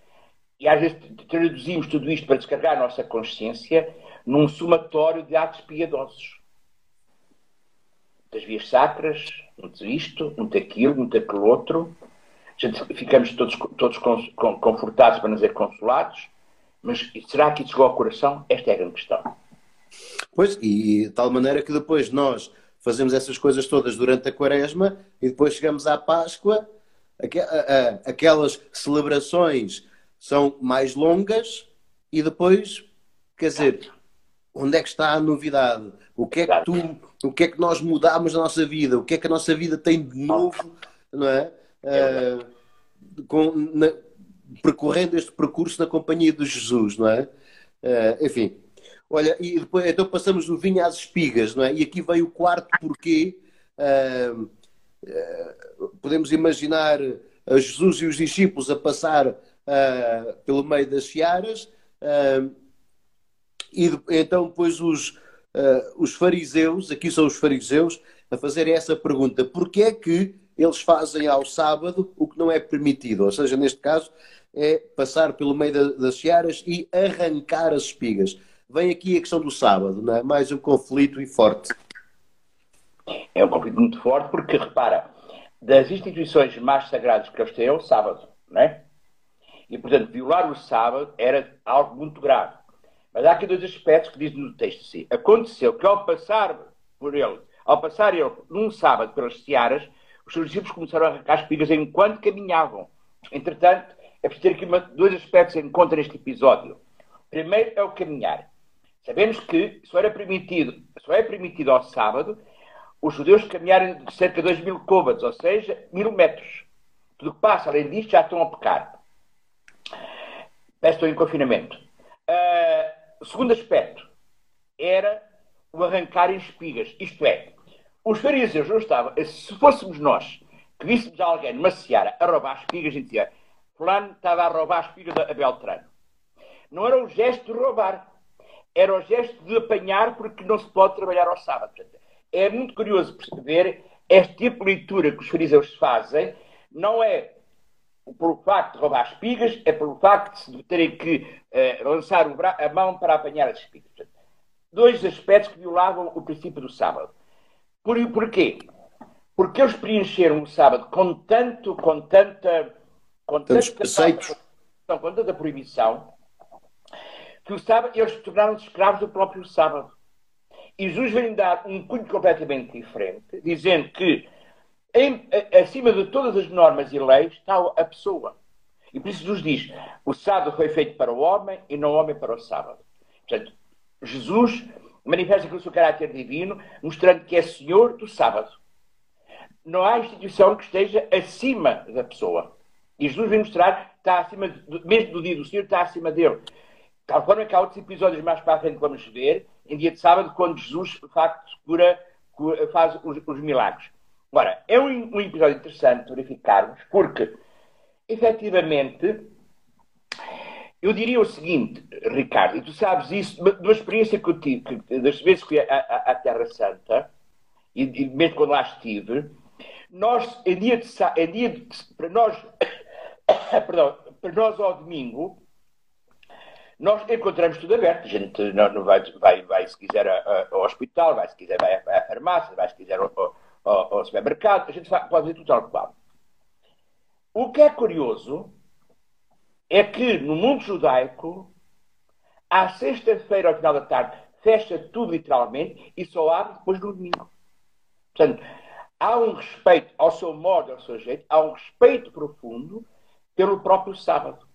e às vezes traduzimos tudo isto para descarregar a nossa consciência num somatório de atos piedosos. Das vias sacras, muito isto, muito aquilo, muito aquele outro. Gente, ficamos todos, todos confortados, para não dizer consolados, mas será que isso chegou ao coração? Esta é a grande questão. Pois, e de tal maneira que depois nós fazemos essas coisas todas durante a quaresma e depois chegamos à Páscoa, aquelas celebrações são mais longas e depois, quer dizer, onde é que está a novidade? O que é que tu, o que é que nós mudamos na nossa vida? O que é que a nossa vida tem de novo, não é? Uh, com, na, percorrendo este percurso na companhia de Jesus, não é? Uh, enfim, Olha, e depois então passamos do vinho às espigas, não é? E aqui veio o quarto porquê. Uh, uh, podemos imaginar Jesus e os discípulos a passar uh, pelo meio das searas, e então depois os, os fariseus, aqui são os fariseus, a fazerem essa pergunta: porquê é que eles fazem ao sábado o que não é permitido? Ou seja, neste caso, é passar pelo meio das searas e arrancar as espigas vem aqui a questão do sábado, não é? mais um conflito e forte. É um conflito muito forte porque, repara, das instituições mais sagradas que eles têm é o sábado, não é? E, portanto, violar o sábado era algo muito grave. Mas há aqui dois aspectos que dizem no texto assim. Aconteceu que ao passar por ele, ao passar ele num sábado pelas searas, os seus discípulos começaram a arrancar espigas enquanto caminhavam. Entretanto, é preciso ter aqui uma, dois aspectos em conta neste episódio. Primeiro é o caminhar. Sabemos que só era permitido, só é permitido ao sábado os judeus caminharem de cerca de 2 mil côvados, ou seja, mil metros. Tudo que passa além disto já estão a pecar. Peço estou em confinamento. Uh, segundo aspecto era o arrancar espigas. Isto é, os fariseus não estavam. Se fôssemos nós que víssemos alguém numa seara a roubar espigas, a gente dizia: Fulano estava a roubar espigas a Beltrano. Não era o gesto de roubar, era o gesto de apanhar porque não se pode trabalhar ao sábado. É muito curioso perceber este tipo de leitura que os fariseus fazem, não é pelo facto de roubar espigas, é pelo facto de terem que uh, lançar a mão para apanhar as espigas. Dois aspectos que violavam o princípio do sábado. Por, porquê? Porque eles preencheram o sábado com tanto, com tanta, com Tantos preceitos. com tanta proibição, que o sábado, eles tornaram-se escravos do próprio sábado. E Jesus vem dar um cunho completamente diferente, dizendo que em, acima de todas as normas e leis está a pessoa. E por isso Jesus diz: o sábado foi feito para o homem e não o homem para o sábado. Portanto, Jesus manifesta o seu caráter divino, mostrando que é Senhor do sábado. Não há instituição que esteja acima da pessoa. E Jesus vem mostrar que está acima, mesmo do dia do Senhor, está acima dele. Tal forma que há outros episódios mais para a frente que vamos ver, em dia de sábado, quando Jesus, de facto, cura, cura faz os, os milagres. Ora, é um, um episódio interessante verificarmos, porque, efetivamente, eu diria o seguinte, Ricardo, e tu sabes isso, de uma experiência que eu tive, das vezes que fui à, Terra Santa, e, e, mesmo quando lá estive, nós, em dia de, de para nós, perdão, para nós ao domingo, nós encontramos tudo aberto. A gente não, vai, vai, vai, se quiser, ao hospital, vai, se quiser, vai à farmácia, vai, se quiser, ao, ao, ao supermercado, a gente pode fazer tudo tal qual. O que é curioso é que no mundo judaico, à sexta-feira, ao final da tarde, fecha tudo literalmente e só abre depois do domingo. Portanto, há um respeito ao seu modo, ao seu jeito, há um respeito profundo pelo próprio sábado.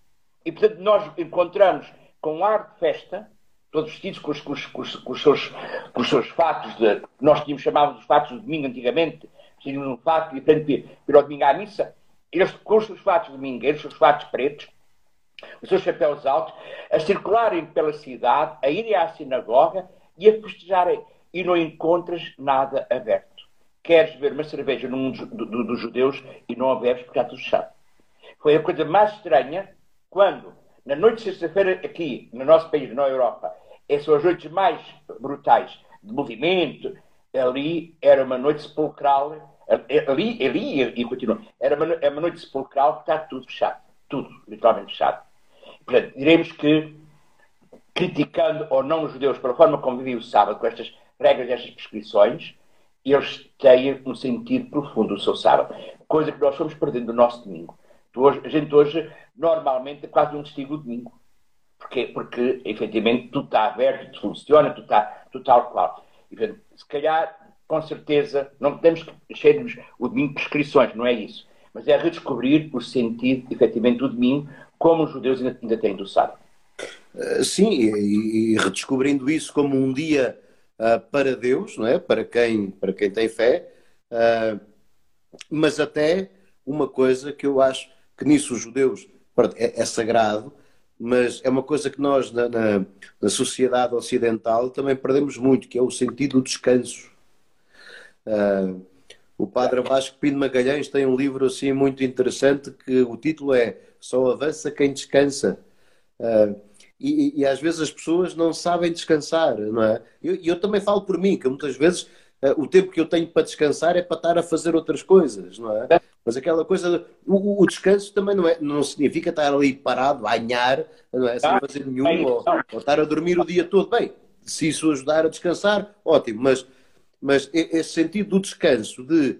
E, portanto, nós encontramos com ar de festa todos vestidos com os, com os, com os, com os seus, com os seus fatos, de, nós tínhamos chamado os fatos do domingo antigamente, tínhamos um fato e para o domingo à missa, eles com os seus fatos domingueiros, os seus fatos pretos, os seus chapéus altos, a circularem pela cidade, a irem à sinagoga e a festejarem. E não encontras nada aberto. Queres ver uma cerveja no mundo do, do, dos judeus e não a bebes porque está tudo fechado. Foi a coisa mais estranha quando, na noite de sexta-feira, aqui, no nosso país, na Europa, essas são as noites mais brutais de movimento. Ali era uma noite sepulcral. Ali, ali e continua. Era uma, é uma noite sepulcral que está tudo fechado. Tudo, literalmente fechado. Portanto, diremos que, criticando ou não os judeus pela forma como viviam o sábado, com estas regras, estas prescrições, eles têm um sentido profundo do seu sábado. Coisa que nós fomos perdendo no nosso domingo. Hoje, a gente hoje, normalmente, é quase um testigo do domingo. Porquê? Porque, efetivamente, tudo está aberto, tudo funciona, tudo está, tudo tal qual. Se calhar, com certeza, não podemos encher-nos o domingo de prescrições, não é isso. Mas é redescobrir o sentido, efetivamente, do domingo, como os judeus ainda, ainda têm do sábado. Uh, sim, e, e, redescobrindo isso como um dia uh, para Deus, não é? Para quem, para quem tem fé, uh, mas até uma coisa que eu acho que nisso os judeus é, é sagrado, mas é uma coisa que nós, na, na, na, sociedade ocidental, também perdemos muito, que é o sentido do descanso. Uh, o padre Vasco Pino Magalhães tem um livro assim muito interessante que o título é Só avança quem descansa. Uh, e, e, às vezes as pessoas não sabem descansar, não é? Eu, eu, também falo por mim, que muitas vezes o tempo que eu tenho para descansar é para estar a fazer outras coisas, não é? Mas aquela coisa, o, o, descanso também não, é, não significa estar ali parado, a anhar, não é? sem ah, fazer nenhum, ou, ou, estar a dormir o dia todo. Bem, se isso ajudar a descansar, ótimo, mas, mas esse sentido do descanso, de,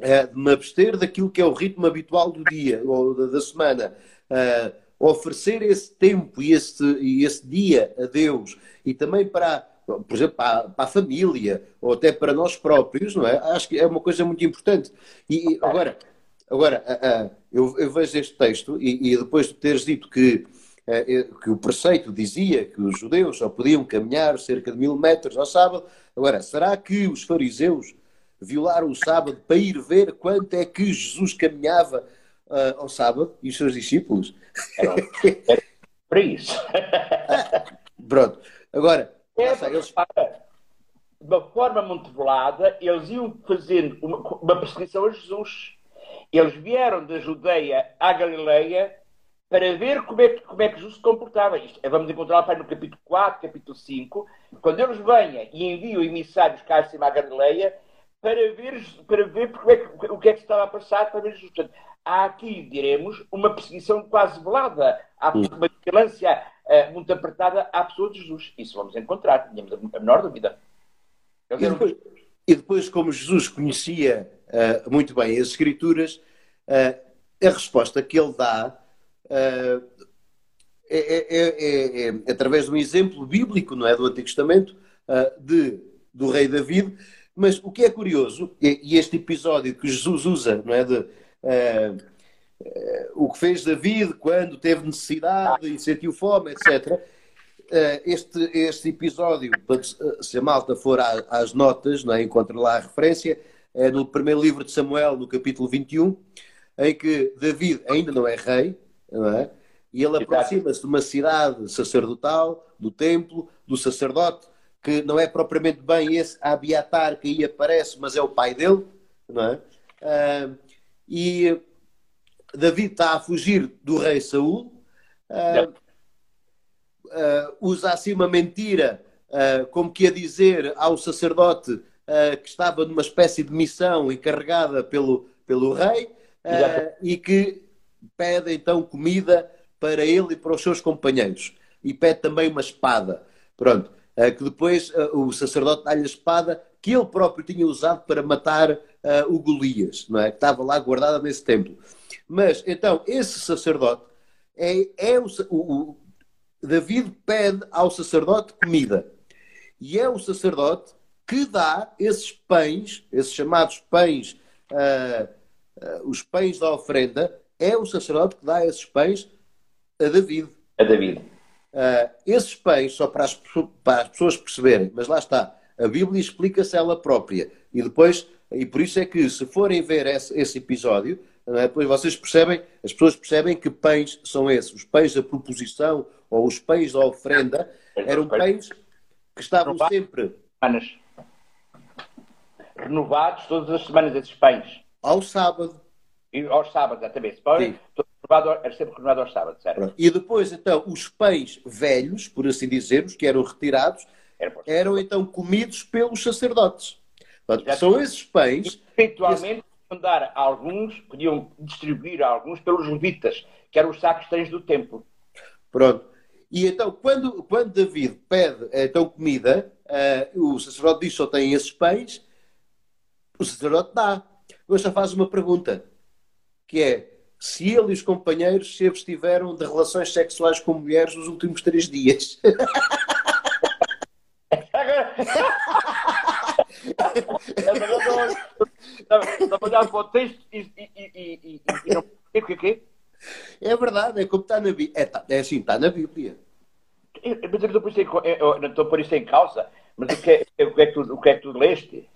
é, de me abster daquilo que é o ritmo habitual do dia ou da, da semana, uh, oferecer esse tempo e esse, e esse dia a Deus e também para por exemplo, para, para, a família ou até para nós próprios, não é? Acho que é uma coisa muito importante. E agora, agora eu, eu vejo este texto e, e, depois de teres dito que, que o preceito dizia que os judeus só podiam caminhar cerca de mil metros ao sábado, agora, será que os fariseus violaram o sábado para ir ver quanto é que Jesus caminhava ao sábado e os seus discípulos? Era, era para isso. Pronto. Agora, é, eles... De uma forma muito velada, eles iam fazendo uma, uma perseguição a Jesus. Eles vieram da Judeia à Galileia para ver como é que, como é que Jesus se comportava. Isto, é, vamos encontrar no capítulo 4, capítulo 5, quando eles venham e enviam emissários cá acima à Galileia para ver, para ver é que, o que é que se estava a passar, para ver Jesus. Portanto, há aqui, diremos, uma perseguição quase velada, há uma vigilância uh, muito apertada à pessoa de Jesus. Isso vamos encontrar, tínhamos a menor dúvida. E depois, e depois, como Jesus conhecia uh, muito bem as Escrituras, uh, a resposta que ele dá é, é, é, é, através de um exemplo bíblico, não é? Do Antigo Testamento, de, do rei David. Mas o que é curioso, e este episódio que Jesus usa, não é? De, o que fez David quando teve necessidade e sentiu fome, etc. Este, este episódio, se a malta for às notas, não é? encontra lá a referência, é no primeiro livro de Samuel, no capítulo 21, em que David ainda não é rei, não é? E ele aproxima-se de uma cidade sacerdotal, do templo, do sacerdote, que não é propriamente bem esse Abiatar que aí aparece, mas é o pai dele, não é? Uh, e David está a fugir do rei Saul, uh, uh, usa assim uma mentira, como que a dizer ao sacerdote que estava numa espécie de missão encarregada pelo, pelo rei e que pede então comida para ele e para os seus companheiros. E pede também uma espada. Pronto. Uh, que depois uh, o sacerdote dá-lhe a espada que ele próprio tinha usado para matar uh, o Golias, não é? Que estava lá guardada nesse templo. Mas, então, esse sacerdote é, é o, o, o David pede ao sacerdote comida. E é o sacerdote que dá esses pães, esses chamados pães, uh, uh, os pães da ofrenda, é o sacerdote que dá esses pães a David. A David. Uh, esses pães, só para as, para as, pessoas perceberem, mas lá está, a Bíblia explica-se ela própria. E depois, e por isso é que se forem ver esse, esse episódio, é? depois vocês percebem, as pessoas percebem que pães são esses. Os pães da proposição ou os pães da ofrenda eram pães que estavam sempre. Renovados todas as semanas, esses pães. Ao sábado. E aos sábados, exatamente. Pão, era sempre renovado aos sábados, certo? E depois, então, os pães velhos, por assim dizermos, que eram retirados, eram então comidos pelos sacerdotes. Portanto, são esses pães. Eventualmente, dar alguns, podiam distribuir alguns pelos levitas, que eram os sacristães do templo. Pronto. E então, quando, quando David pede então comida, uh, o sacerdote diz só tem esses pães, o sacerdote dá. Agora já faz uma pergunta que é se ele e os companheiros se abstiveram de relações sexuais com mulheres nos últimos três dias. Estava a olhar para o texto e, e, e, não. O que é verdade, é como está na Bíblia. É, tá, é assim, está na Bíblia. Mas eu não estou a pôr isso em causa, mas o que, é, o, que é que tu, o que é que tu leste?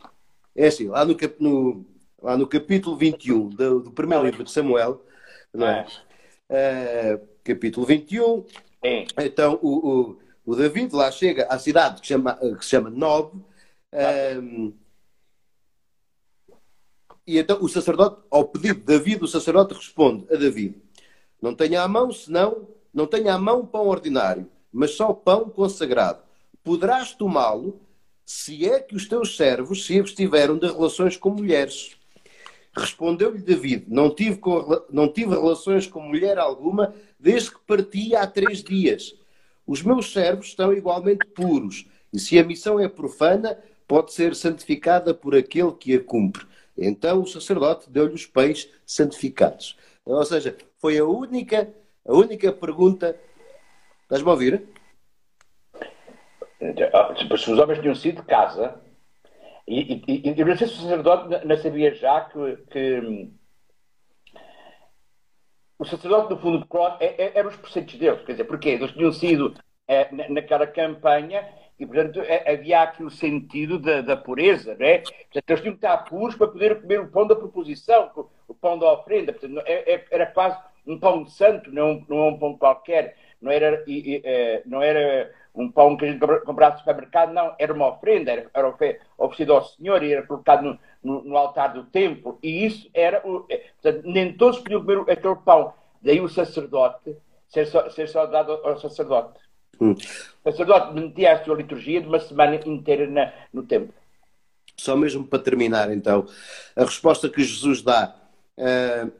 É assim, lá no, no, lá no capítulo 21 do, do primeiro livro de Samuel, não é? Uh, capítulo 21. Sim. Então, o, o, o, David lá chega à cidade que, chama, que se chama Nob. Um, e então o sacerdote, ao pedido de David, o sacerdote responde a David: Não tenha à mão, senão, não tenha à mão pão ordinário, mas só pão consagrado. Poderás tomá-lo se é que os teus servos se abstiveram de relações com mulheres. Respondeu-lhe David: não tive, com, não tive relações com mulher alguma desde que parti há três dias. Os meus servos estão igualmente puros, e se a missão é profana, pode ser santificada por aquele que a cumpre. Então o sacerdote deu-lhe os pães santificados. Ou seja, foi a única, a única pergunta. Estás-me a ouvir? Se os homens tinham sido de casa, e, e, e não sei se o sacerdote não sabia já que, que o sacerdote, no fundo, é, é, eram os preceitos deles. Quer dizer, porquê? Eles tinham sido é, naquela campanha e, portanto, é, havia aqui o sentido da, da, pureza, não é? Portanto, eles tinham que estar puros para poder comer o pão da proposição, o pão da ofrenda. Portanto, é, era quase um pão santo, não, não é um pão qualquer. Não era, não era um pão que a gente comprava no supermercado, não, era uma ofrenda, era, era ao Senhor e era colocado no, no, no, altar do templo, e isso era, é, portanto, nem todos podiam comer aquele pão Daí o sacerdote ser só, ser só dado ao sacerdote. Hum. O sacerdote metia a sua liturgia de uma semana inteira na, no templo. Só mesmo para terminar, então, a resposta que Jesus dá. Uh,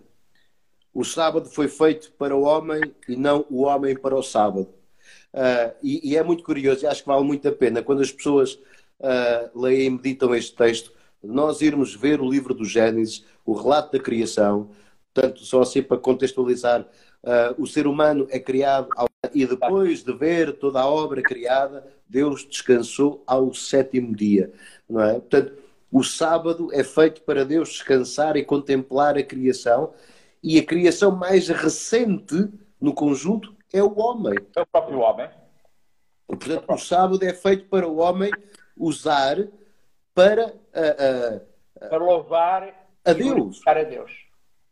o sábado foi feito para o homem e não o homem para o sábado. Uh, e, e, é muito curioso, e acho que vale muito a pena, quando as pessoas uh, leem e meditam este texto, nós irmos ver o livro do Gênesis, o relato da criação, portanto, só assim para contextualizar, uh, o ser humano é criado ao... e depois de ver toda a obra criada, Deus descansou ao sétimo dia, não é? Portanto, o sábado é feito para Deus descansar e contemplar a criação, e a criação mais recente no conjunto é o homem. É o próprio homem. Portanto, o sábado é feito para o homem usar para, uh, uh, para louvar a Deus. a Deus.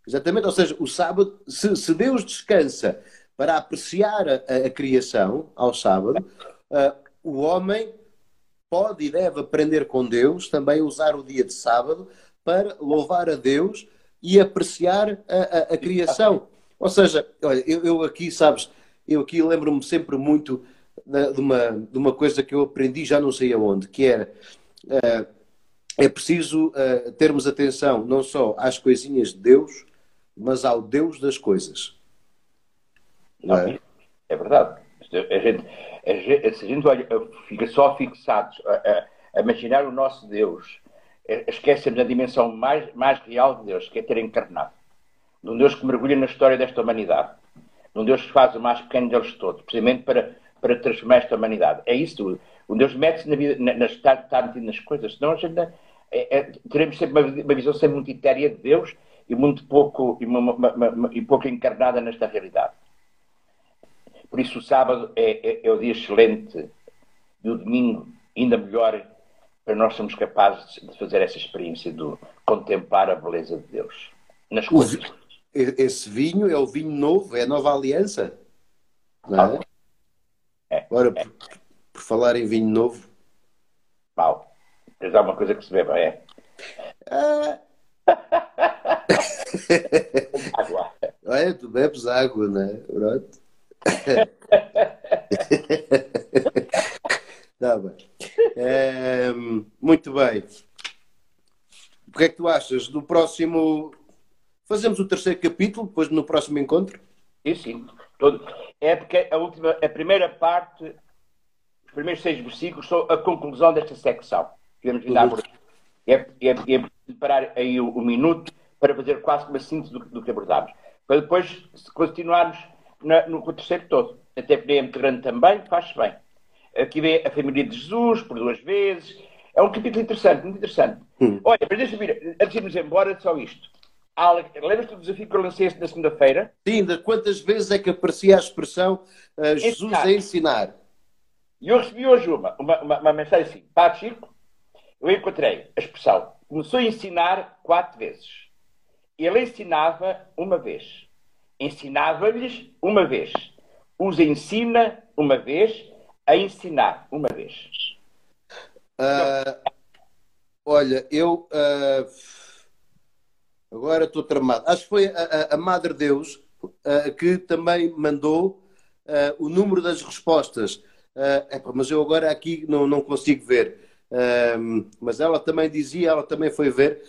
Exatamente, ou seja, o sábado, se, se Deus descansa para apreciar a, a criação ao sábado, uh, o homem pode e deve aprender com Deus também usar o dia de sábado para louvar a Deus e apreciar a, a, a criação. Ou seja, olha, eu, eu aqui, sabes, eu aqui lembro-me sempre muito de uma, de uma coisa que eu aprendi, já não sei aonde, que era uh, é preciso uh, termos atenção não só às coisinhas de Deus, mas ao Deus das coisas. É? é verdade. A gente, a gente, se a gente olha, fica só fixados a, a, imaginar o nosso Deus, esquecemos a dimensão mais, mais real de Deus, que é ter encarnado. De um Deus que mergulha na história desta humanidade um Deus que faz o mais pequeno deles todos, precisamente para, para transformar esta humanidade. É isso. Um Deus mete-se na vida, na, na, está, está metido nas coisas, senão a gente é, é, teremos sempre uma, uma, visão sempre muito etérea de Deus e muito pouco, e, uma, uma, e pouco encarnada nesta realidade. Por isso o sábado é, é, é o dia excelente e o domingo ainda melhor para nós sermos capazes de fazer essa experiência de contemplar a beleza de Deus nas coisas esse vinho é o vinho novo, é a nova aliança. Não é? é Agora, é. Por, por, falar em vinho novo. Paulo, tens alguma coisa que se beba? É. Ah. água. Olha, tu bebes água, não é? Pronto. Tá bem. É, muito bem. O que é que tu achas do próximo Fazemos o terceiro capítulo, depois no próximo encontro? Sim. Todo. É porque a, última, a primeira parte, os primeiros seis versículos, são a conclusão desta secção. Tivemos vindo uhum. É, é, é preparar aí o, o, minuto para fazer quase uma síntese do, do que abordámos. Para depois continuarmos na, no, terceiro todo. Até porque é muito grande também, faz-se bem. Aqui vê a família de Jesus por duas vezes. É um capítulo interessante, muito interessante. Hum. Olha, mas deixa-me vir, antes de irmos embora, só isto. Lembras-te do desafio que eu lancei na segunda-feira? Sim, de quantas vezes é que aparecia a expressão uh, Jesus ensinar. a ensinar? E eu recebi hoje uma, uma, uma, uma mensagem assim: Padre Chico, eu encontrei a expressão começou a ensinar quatro vezes. Ele ensinava uma vez. Ensinava-lhes uma vez. Os ensina uma vez a ensinar uma vez. Uh, olha, eu. Uh Agora estou tramado. Acho que foi a, a, a Madre Deus uh, que também mandou o número das respostas. Epa, mas eu agora aqui não, não consigo ver. Mas ela também dizia, ela também foi ver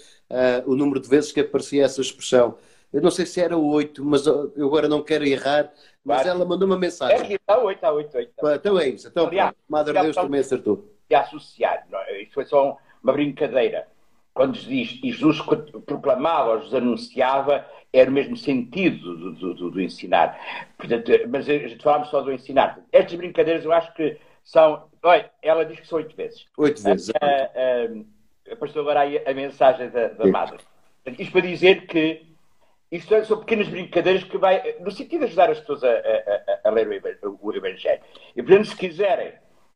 o número de vezes que aparecia essa expressão. Eu não sei se era oito, mas eu agora não quero errar. Mas ela mandou uma mensagem. É que está oito, está oito, oito. Então é isso. Então, Aliás, Madre Deus também acertou. E associar. É? isso foi só uma brincadeira quando diz Jesus proclamava, Jesus anunciava, era o mesmo sentido do, do, do, do ensinar. Portanto, mas a gente falamos só do ensinar. Estas brincadeiras eu acho que são. Olha, ela diz que são oito vezes. Oito vezes. Uh, uh, apareceu agora aí a mensagem da, da madre. Isto para dizer que isto são pequenas brincadeiras que vai, no sentido de ajudar as pessoas a, a, a, ler o Evangelho. E, portanto, se quiserem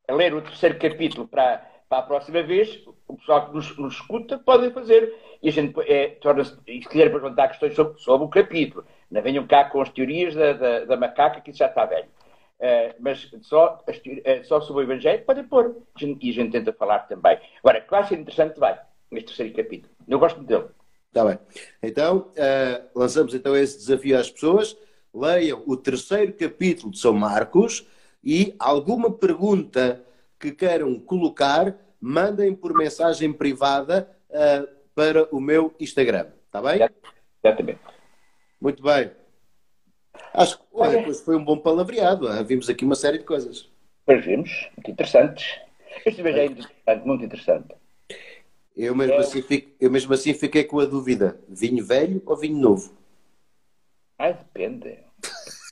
ler o terceiro capítulo para para a próxima vez, o pessoal que nos, nos escuta pode fazer. E a gente é, torna-se, se quiser perguntar questões sobre, sobre o capítulo, não venham cá com as teorias da, da, da macaca, que isso já está velho. Uh, mas só, uh, só sobre o Evangelho podem pôr. E a gente tenta falar também. Agora, que vai ser interessante, vai, neste terceiro capítulo. Eu gosto dele. Está bem. Então, uh, lançamos então esse desafio às pessoas. leiam o terceiro capítulo de São Marcos e alguma pergunta que queiram colocar, mandem por mensagem privada uh, para o meu Instagram. Está bem? Exatamente. Muito bem. Acho que olha, pois foi um bom palavreado. Hein? Vimos aqui uma série de coisas. Pois vimos, muito interessantes. Este vejo é interessante, muito interessante. Eu mesmo, é... assim fico, eu mesmo assim fiquei com a dúvida: vinho velho ou vinho novo? Ah, depende.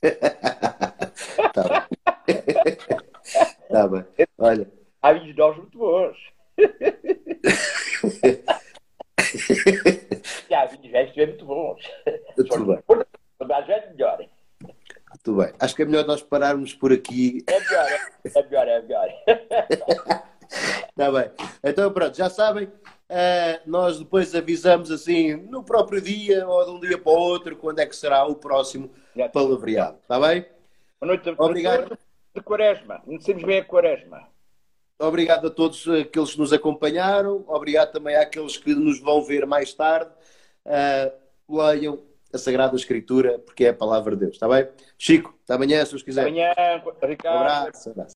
tá bem. tá bem. Olha. Há vinhos novos muito bons. e há vinhos velhos também muito bons. Tudo bem. Mais velho, melhor. Tudo bem. Acho que é melhor nós pararmos por aqui. É melhor, é melhor, é melhor. Está bem. Então pronto, já sabem, Uh, nós depois avisamos assim no próprio dia ou de um dia para o outro quando é que será o próximo palavreado. Está bem? Boa noite. Obrigado. De quaresma. Conhecemos bem a quaresma. Obrigado a todos aqueles que nos acompanharam. Obrigado também àqueles que nos vão ver mais tarde. Uh, leiam a Sagrada Escritura, porque é a palavra de Deus. Está bem? Chico, até amanhã, se os quiserem. Até amanhã, Ricardo. Um abraço. Um abraço.